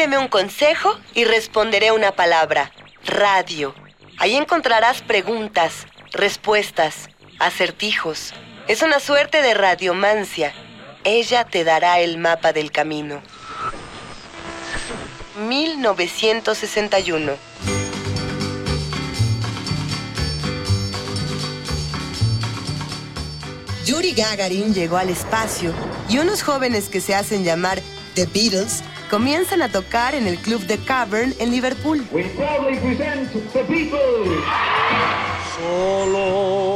Pídeme un consejo y responderé una palabra. Radio. Ahí encontrarás preguntas, respuestas, acertijos. Es una suerte de radiomancia. Ella te dará el mapa del camino. 1961. Yuri Gagarin llegó al espacio y unos jóvenes que se hacen llamar The Beatles comienzan a tocar en el club The Cavern en Liverpool. We proudly present The Beatles. Solo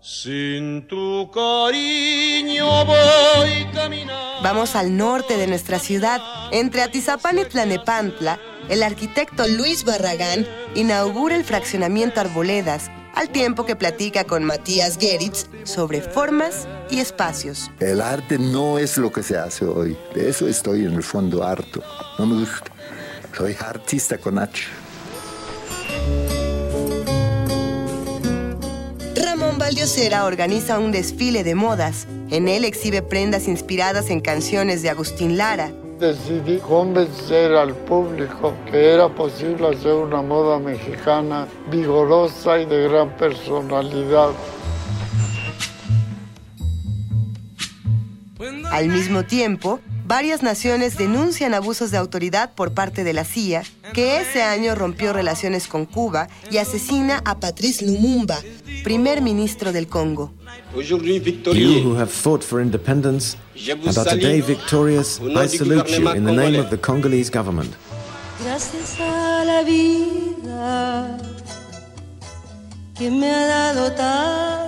sin tu cariño voy caminando. Vamos al norte de nuestra ciudad, entre Atizapán y Tlanepantla, el arquitecto Luis Barragán inaugura el fraccionamiento Arboledas, al tiempo que platica con Matías Geritz sobre formas y espacios. El arte no es lo que se hace hoy. De eso estoy en el fondo harto. No me gusta. Soy artista con H. Ramón Valdiosera organiza un desfile de modas. En él exhibe prendas inspiradas en canciones de Agustín Lara. Decidí convencer al público que era posible hacer una moda mexicana vigorosa y de gran personalidad. Al mismo tiempo, varias naciones denuncian abusos de autoridad por parte de la CIA, que ese año rompió relaciones con Cuba y asesina a Patrice Lumumba, primer ministro del Congo. You who have fought for independence and are today victorious, I salute you in the name of the Congolese government. Gracias a la vida que me ha dado tanto.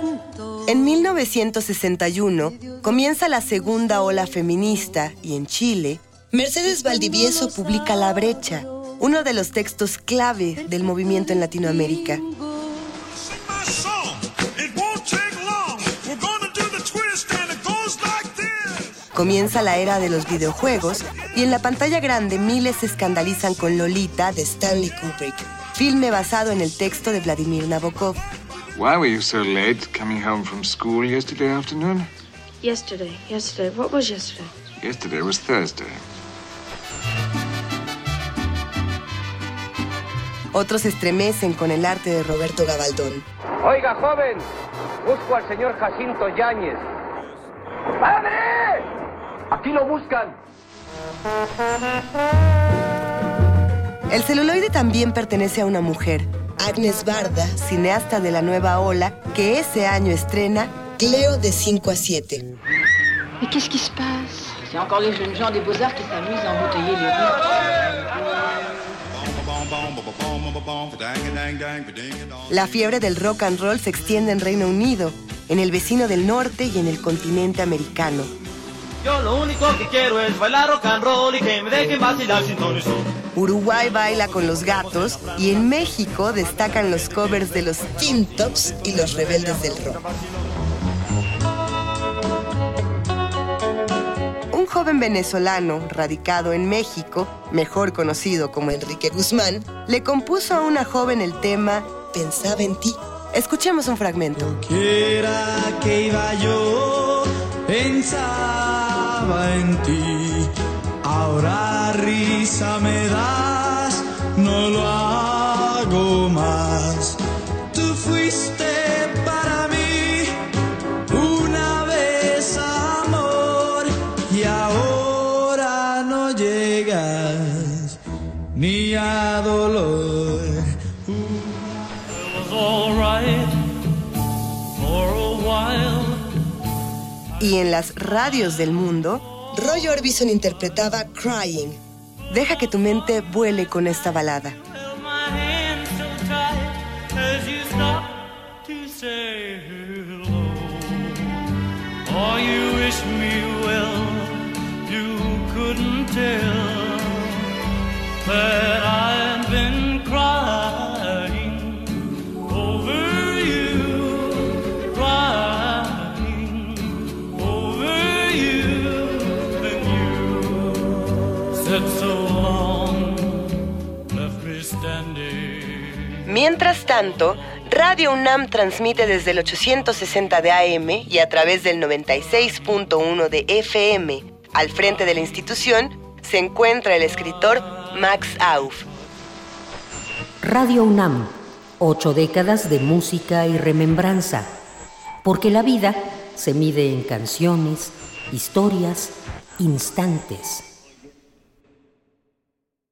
En 1961 comienza la segunda ola feminista y en Chile, Mercedes Valdivieso publica La Brecha, uno de los textos clave del movimiento en Latinoamérica. Comienza la era de los videojuegos y en la pantalla grande miles se escandalizan con Lolita de Stanley Kubrick, filme basado en el texto de Vladimir Nabokov. Why were you so late coming home from school yesterday afternoon? Yesterday, yesterday. What was yesterday? Yesterday was Thursday. Otros se estremecen con el arte de Roberto Gabaldón. Oiga, joven, busco al señor Jacinto Yáñez. ¡Padre! Aquí lo buscan. El celuloide también pertenece a una mujer, Agnes Barda, cineasta de la nueva ola, que ese año estrena Cleo de 5 a 7. Mais qu'est-ce qui se passe C'est encore les jeunes gens des beaux-arts qui s'amusent à embouteiller les rues. La fiebre del rock and roll se extiende en Reino Unido, en el vecino del norte y en el continente americano. Yo lo único que quiero es bailar rock and roll y que me dejen vacilar sin y. Uruguay baila con los gatos y en México destacan los covers de los Teen Tops y los rebeldes del rock. Un joven venezolano radicado en México, mejor conocido como Enrique Guzmán, le compuso a una joven el tema Pensaba en ti. Escuchemos un fragmento. Quiera que iba yo, pensaba en ti. Ahora risa me das, no lo hago más. Tú fuiste para mí una vez amor y ahora no llegas ni a dolor. It was all right for a while. Y en las radios del mundo, Roy Orbison interpretaba Crying. Deja que tu mente vuele con esta balada. Mientras tanto, Radio UNAM transmite desde el 860 de AM y a través del 96.1 de FM. Al frente de la institución se encuentra el escritor Max Auf. Radio UNAM, ocho décadas de música y remembranza, porque la vida se mide en canciones, historias, instantes.